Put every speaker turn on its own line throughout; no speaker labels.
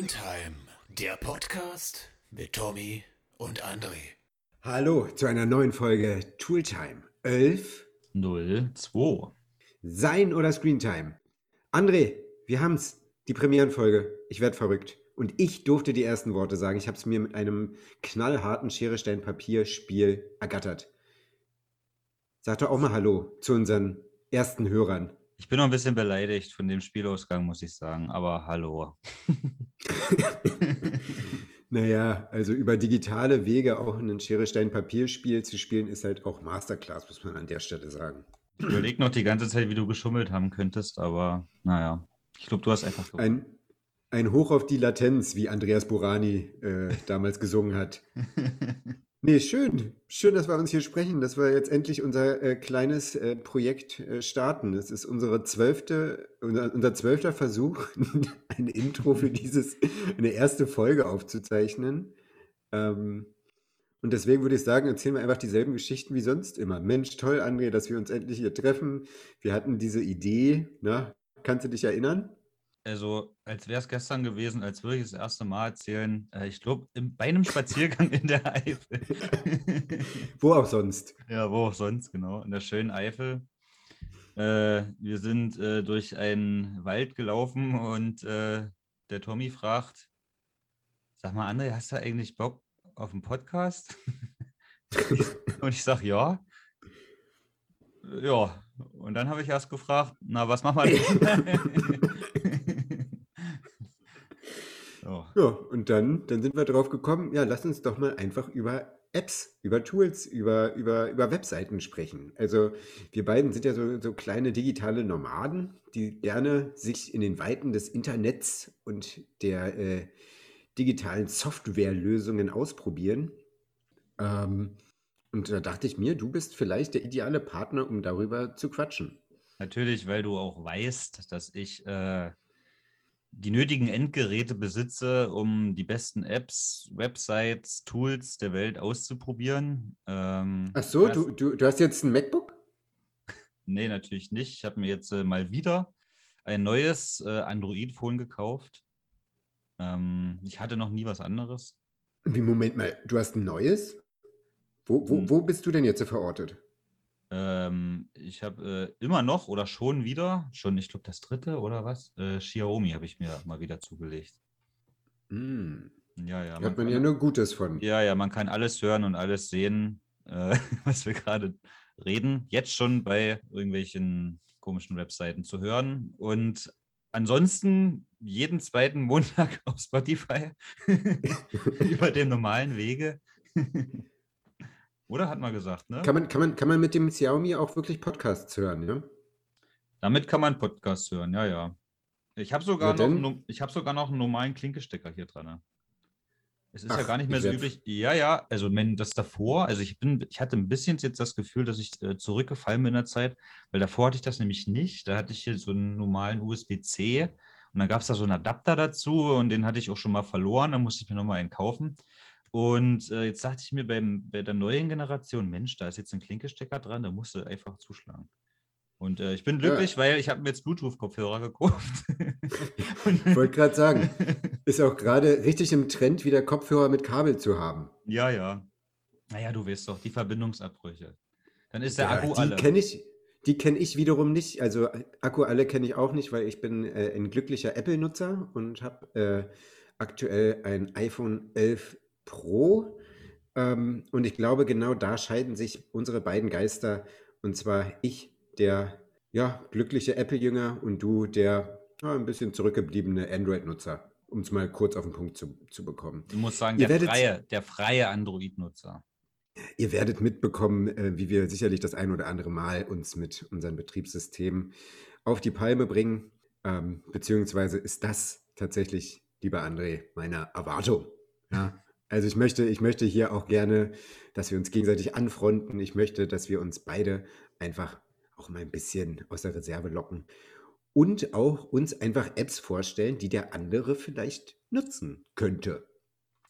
Screentime, der Podcast mit Tommy und André.
Hallo zu einer neuen Folge Tooltime 11.
02.
Sein oder Screentime? André, wir haben's, die Premierenfolge. Ich werd verrückt. Und ich durfte die ersten Worte sagen. Ich habe es mir mit einem knallharten Schere, Stein, Papier Spiel ergattert. Sag doch auch mal Hallo zu unseren ersten Hörern.
Ich bin noch ein bisschen beleidigt von dem Spielausgang, muss ich sagen, aber hallo.
Naja, also über digitale Wege auch ein Schere, Stein, Papier-Spiel zu spielen, ist halt auch Masterclass, muss man an der Stelle sagen.
Ich überlege noch die ganze Zeit, wie du geschummelt haben könntest, aber naja, ich glaube, du hast einfach gewonnen.
Ein, ein Hoch auf die Latenz, wie Andreas Burani äh, damals gesungen hat. Nee, schön. Schön, dass wir uns hier sprechen, dass wir jetzt endlich unser äh, kleines äh, Projekt äh, starten. Es ist unsere zwölfte, unser, unser zwölfter Versuch, ein Intro für dieses, eine erste Folge aufzuzeichnen. Ähm, und deswegen würde ich sagen, erzählen wir einfach dieselben Geschichten wie sonst immer. Mensch, toll, André, dass wir uns endlich hier treffen. Wir hatten diese Idee, na, kannst du dich erinnern?
Also, als wäre es gestern gewesen, als würde ich das erste Mal erzählen, äh, ich glaube, bei einem Spaziergang in der Eifel.
Wo auch sonst.
Ja, wo auch sonst, genau, in der schönen Eifel. Äh, wir sind äh, durch einen Wald gelaufen und äh, der Tommy fragt, sag mal, André, hast du eigentlich Bock auf einen Podcast? und ich sage, ja. Ja, und dann habe ich erst gefragt, na, was machen wir denn? so.
Ja, und dann, dann sind wir drauf gekommen, ja, lass uns doch mal einfach über Apps, über Tools, über, über, über Webseiten sprechen. Also wir beiden sind ja so, so kleine digitale Nomaden, die gerne sich in den Weiten des Internets und der äh, digitalen Softwarelösungen ausprobieren. Ähm, und da dachte ich mir, du bist vielleicht der ideale Partner, um darüber zu quatschen.
Natürlich, weil du auch weißt, dass ich äh, die nötigen Endgeräte besitze, um die besten Apps, Websites, Tools der Welt auszuprobieren. Ähm,
Ach so, du, du, du hast jetzt ein MacBook?
Nee, natürlich nicht. Ich habe mir jetzt äh, mal wieder ein neues äh, Android-Phone gekauft. Ähm, ich hatte noch nie was anderes.
Wie, Moment mal, du hast ein neues? Wo, wo,
Hm.
wo bist du denn jetzt verortet?
Ähm, ich habe äh, immer noch oder schon wieder, schon, ich glaube, das dritte oder was? Äh, Xiaomi habe ich mir mal wieder zugelegt.
Hm.
Ja, ja.
Hat man
kann-
ja nur Gutes von.
Ja, ja, man kann alles hören und alles sehen, äh, was wir gerade reden. Jetzt schon bei irgendwelchen komischen Webseiten zu hören. Und ansonsten jeden zweiten Montag auf Spotify über den normalen Wege. Oder hat man gesagt, ne?
Kann man, kann, man, kann man mit dem Xiaomi auch wirklich Podcasts hören, ja?
Damit kann man Podcasts hören, ja, ja. Ich habe sogar, noch einen ich hab sogar noch einen normalen Klinkestecker hier dran. ne? Es ist ja
Ach,
gar nicht mehr so
werd-
üblich. Ja, ja, also wenn das davor, also ich bin, ich hatte ein bisschen jetzt das Gefühl, dass ich äh, zurückgefallen bin in der Zeit, weil davor hatte ich das nämlich nicht. Da hatte ich hier so einen normalen USB-C und dann gab es da so einen Adapter dazu und den hatte ich auch schon mal verloren, dann musste ich mir nochmal einen kaufen. Und äh, jetzt dachte ich mir beim, bei der neuen Generation, Mensch, da ist jetzt ein Klinkestecker dran, da musst du einfach zuschlagen. Und äh, ich bin glücklich, weil ich habe mir jetzt Bluetooth-Kopfhörer gekauft.
Ich wollte gerade sagen, ist auch gerade richtig im Trend, wieder Kopfhörer mit Kabel zu haben.
ja, ja. Naja, du weißt doch, die Verbindungsabbrüche. Dann ist der
Ja,
Akku
die
alle.
kenne ich, die kenne ich wiederum nicht. Also Akku alle kenne ich auch nicht, weil ich bin äh, ein glücklicher Apple-Nutzer und habe äh, aktuell ein iPhone 11 Pro. Ähm, und ich glaube, genau da scheiden sich unsere beiden Geister. Und zwar ich, der ja, glückliche Apple-Jünger und du, der ja, ein bisschen zurückgebliebene Android-Nutzer, um es mal kurz auf den Punkt zu, zu bekommen.
Du musst sagen,
Ihr
der freie, der freie Android-Nutzer.
Ihr werdet mitbekommen, äh, wie wir sicherlich das ein oder andere Mal uns mit unseren Betriebssystemen auf die Palme bringen. Ähm, beziehungsweise ist das tatsächlich, lieber André, meine Erwartung. Ja? Also ich möchte, ich möchte hier auch gerne, dass wir uns gegenseitig anfronten. Ich möchte, dass wir uns beide einfach auch mal ein bisschen aus der Reserve locken und auch uns einfach Apps vorstellen, die der andere vielleicht nutzen könnte.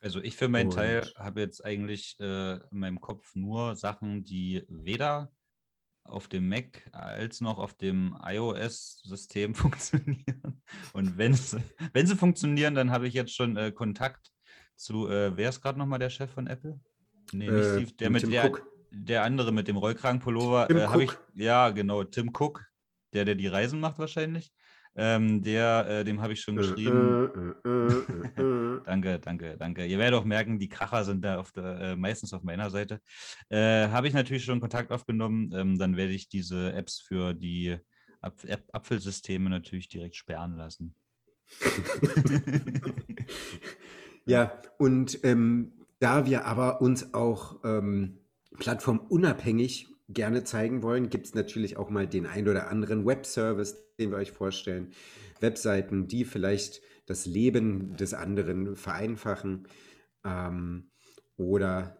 Also ich für meinen Teil
Und-
habe jetzt eigentlich äh, in meinem Kopf nur Sachen, die weder auf dem Mac als noch auf dem iOS-System funktionieren. Und wenn sie funktionieren, dann habe ich jetzt schon äh, Kontakt zu, äh, wer ist gerade nochmal der Chef von Apple? Nee, nicht
Äh,
Steve, der mit
Tim
der,
Cook.
der andere mit dem Rollkragenpullover.
Tim
Äh, habe ich,
Cook.
ja, genau, Tim Cook, der, der die Reisen macht wahrscheinlich. Ähm, der, äh, dem habe ich schon
Äh,
geschrieben.
äh, äh.
Danke, danke, danke. Ihr werdet auch merken, die Kracher sind da auf der, äh, meistens auf meiner Seite. Habe ich natürlich schon Kontakt aufgenommen. Ähm, dann werde ich diese Apps für die Apf Apfelsysteme natürlich direkt sperren lassen.
Ja, und ähm, da wir aber uns auch ähm, plattformunabhängig gerne zeigen wollen, gibt es natürlich auch mal den ein oder anderen Webservice, den wir euch vorstellen. Webseiten, die vielleicht das Leben des anderen vereinfachen ähm, oder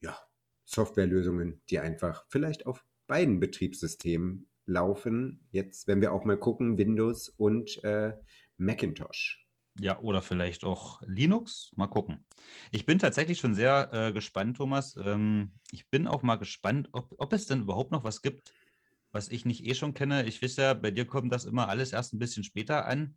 ja, Softwarelösungen, die einfach vielleicht auf beiden Betriebssystemen laufen. Jetzt, wenn wir auch mal gucken, Windows und äh, Macintosh.
Ja, oder vielleicht auch Linux. Mal gucken. Ich bin tatsächlich schon sehr äh, gespannt, Thomas. Ähm, ich bin auch mal gespannt, ob, ob es denn überhaupt noch was gibt, was ich nicht eh schon kenne. Ich weiß ja, bei dir kommt das immer alles erst ein bisschen später an.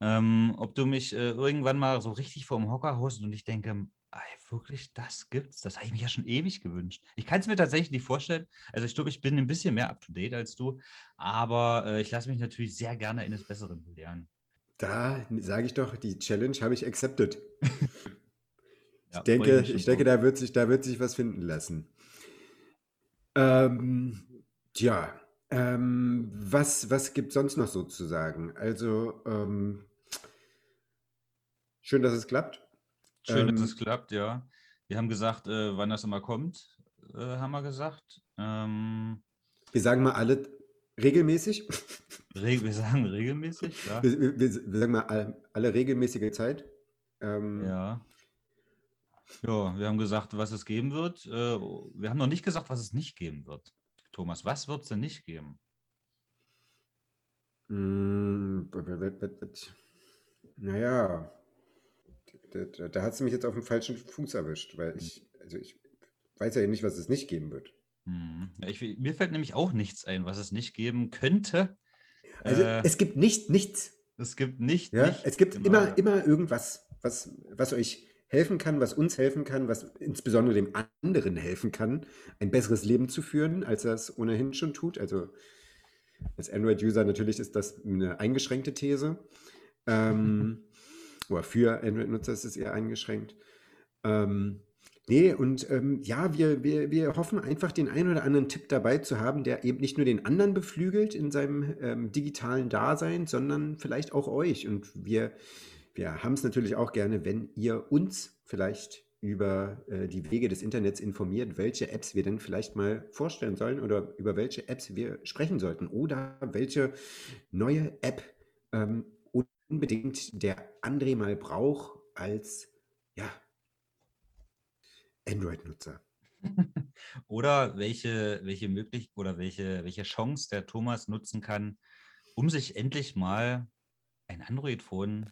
Ähm, ob du mich äh, irgendwann mal so richtig vor dem Hocker haust und ich denke, ey, wirklich, das gibt's? Das habe ich mir ja schon ewig gewünscht. Ich kann es mir tatsächlich nicht vorstellen. Also ich glaube, ich bin ein bisschen mehr up-to-date als du, aber äh, ich lasse mich natürlich sehr gerne eines Besseren belehren.
Da sage ich doch, die Challenge habe ich accepted.
Ja,
Ich denke, ich denke, da wird sich, da wird sich was finden lassen. Ähm, tja, ähm, was, was gibt sonst noch so zu sagen? Also, ähm, schön, dass es klappt.
Schön, dass
Ähm,
es klappt, ja. Wir haben gesagt, äh, wann das immer kommt, äh, haben wir gesagt. Ähm,
Wir sagen mal alle regelmäßig.
wir sagen regelmäßig, ja.
Wir, wir, wir sagen mal alle, alle regelmäßige Zeit. Ähm,
Ja. Ja, wir haben gesagt, was es geben wird. Äh, wir haben noch nicht gesagt, was es nicht geben wird. Thomas, was wird es denn nicht geben?
B- Naja, da, da, hat sie mich jetzt auf dem falschen Fuß erwischt, weil ich, also ich weiß ja nicht, was es nicht geben wird.
Hm. Ich, mir fällt nämlich auch nichts ein, was es nicht geben könnte.
Also
Äh,
es gibt nicht nichts.
es gibt nicht.
Ja?
nicht
Es gibt immer,
ja.
immer irgendwas, was, was euch helfen kann, was uns helfen kann, was insbesondere dem anderen helfen kann, ein besseres Leben zu führen, als er es ohnehin schon tut. Also als Android-User natürlich ist das eine eingeschränkte These. Ähm, oder für Android-Nutzer ist es eher eingeschränkt. Ähm, nee, und ähm, ja, wir, wir, wir hoffen einfach, den einen oder anderen Tipp dabei zu haben, der eben nicht nur den anderen beflügelt in seinem ähm, digitalen Dasein, sondern vielleicht auch euch. Und wir, wir haben es natürlich auch gerne, wenn ihr uns vielleicht über äh, die Wege des Internets informiert, welche Apps wir denn vielleicht mal vorstellen sollen oder über welche Apps wir sprechen sollten oder welche neue App ähm, unbedingt der André mal braucht als ja, Android-Nutzer.
Oder welche, welche möglich oder welche, welche Chance der Thomas nutzen kann, um sich endlich mal ein Android-Phone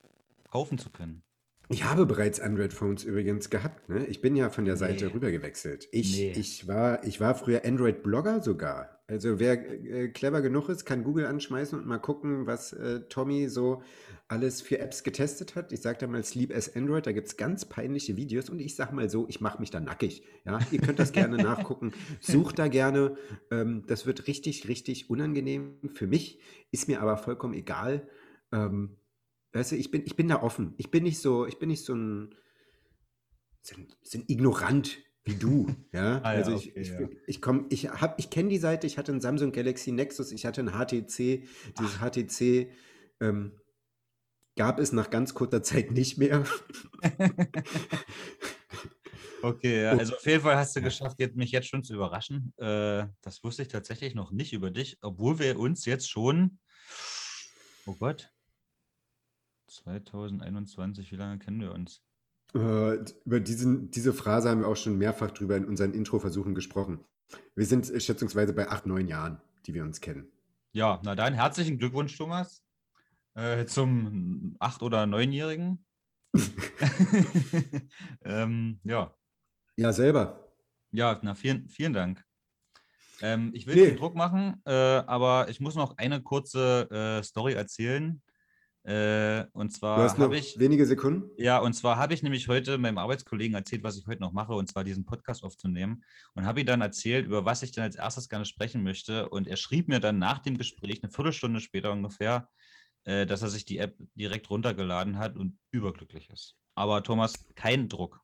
kaufen zu können.
Ich habe bereits Android-Phones übrigens gehabt. Ne? Ich bin ja von der Seite
Nee.
rüber gewechselt. Ich,
Nee.
ich, war, ich war früher Android-Blogger sogar. Also wer äh, clever genug ist, kann Google anschmeißen und mal gucken, was äh, Tommy so alles für Apps getestet hat. Ich sage da mal Sleep as Android, da gibt es ganz peinliche Videos und ich sage mal so, ich mache mich da nackig. Ja? Ihr könnt das gerne nachgucken. Sucht da gerne. Ähm, das wird richtig, richtig unangenehm für mich. Ist mir aber vollkommen egal. Ähm, Weißt du, ich bin, ich bin da offen. Ich bin nicht so, ich bin nicht so ein, so ein, so ein Ignorant wie du. Ja,
Ah ja,
also ich,
okay,
ich,
ja.
ich komme, ich habe, ich kenne die Seite, ich hatte einen Samsung Galaxy Nexus, ich hatte einen HTC, dieses HTC ähm, gab es nach ganz kurzer Zeit nicht mehr.
Okay, ja, also auf jeden Fall hast du geschafft, jetzt, mich jetzt schon zu überraschen. Äh, das wusste ich tatsächlich noch nicht über dich, obwohl wir uns jetzt schon, oh Gott, 2021, wie lange kennen wir uns?
Äh, über diesen, diese Phrase haben wir auch schon mehrfach drüber in unseren Introversuchen gesprochen. Wir sind äh, schätzungsweise bei acht, neun Jahren, die wir uns kennen.
Ja, na dann herzlichen Glückwunsch, Thomas, äh, zum acht- oder neunjährigen. ähm, ja,
Ja, selber.
ja, na vielen, vielen Dank. Ähm, ich will
Nee.
keinen Druck machen, äh, aber ich muss noch eine kurze äh, Story erzählen. Äh, und zwar habe ich,
wenige Sekunden.
ja, und zwar habe ich nämlich heute meinem Arbeitskollegen erzählt, was ich heute noch mache, und zwar diesen Podcast aufzunehmen. Und habe ihm dann erzählt, über was ich dann als erstes gerne sprechen möchte. Und er schrieb mir dann nach dem Gespräch, eine Viertelstunde später ungefähr, äh, dass er sich die App direkt runtergeladen hat und überglücklich ist. Aber Thomas, kein Druck.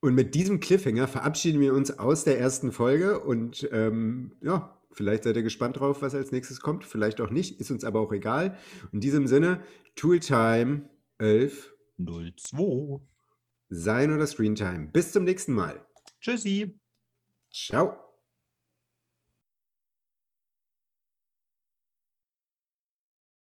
Und mit diesem Cliffhanger verabschieden wir uns aus der ersten Folge und ähm, ja, vielleicht seid ihr gespannt drauf, was als nächstes kommt, vielleicht auch nicht, ist uns aber auch egal. In diesem Sinne, Tooltime 11,
02.
Sein oder Screentime. Bis zum nächsten Mal.
Tschüssi.
Ciao.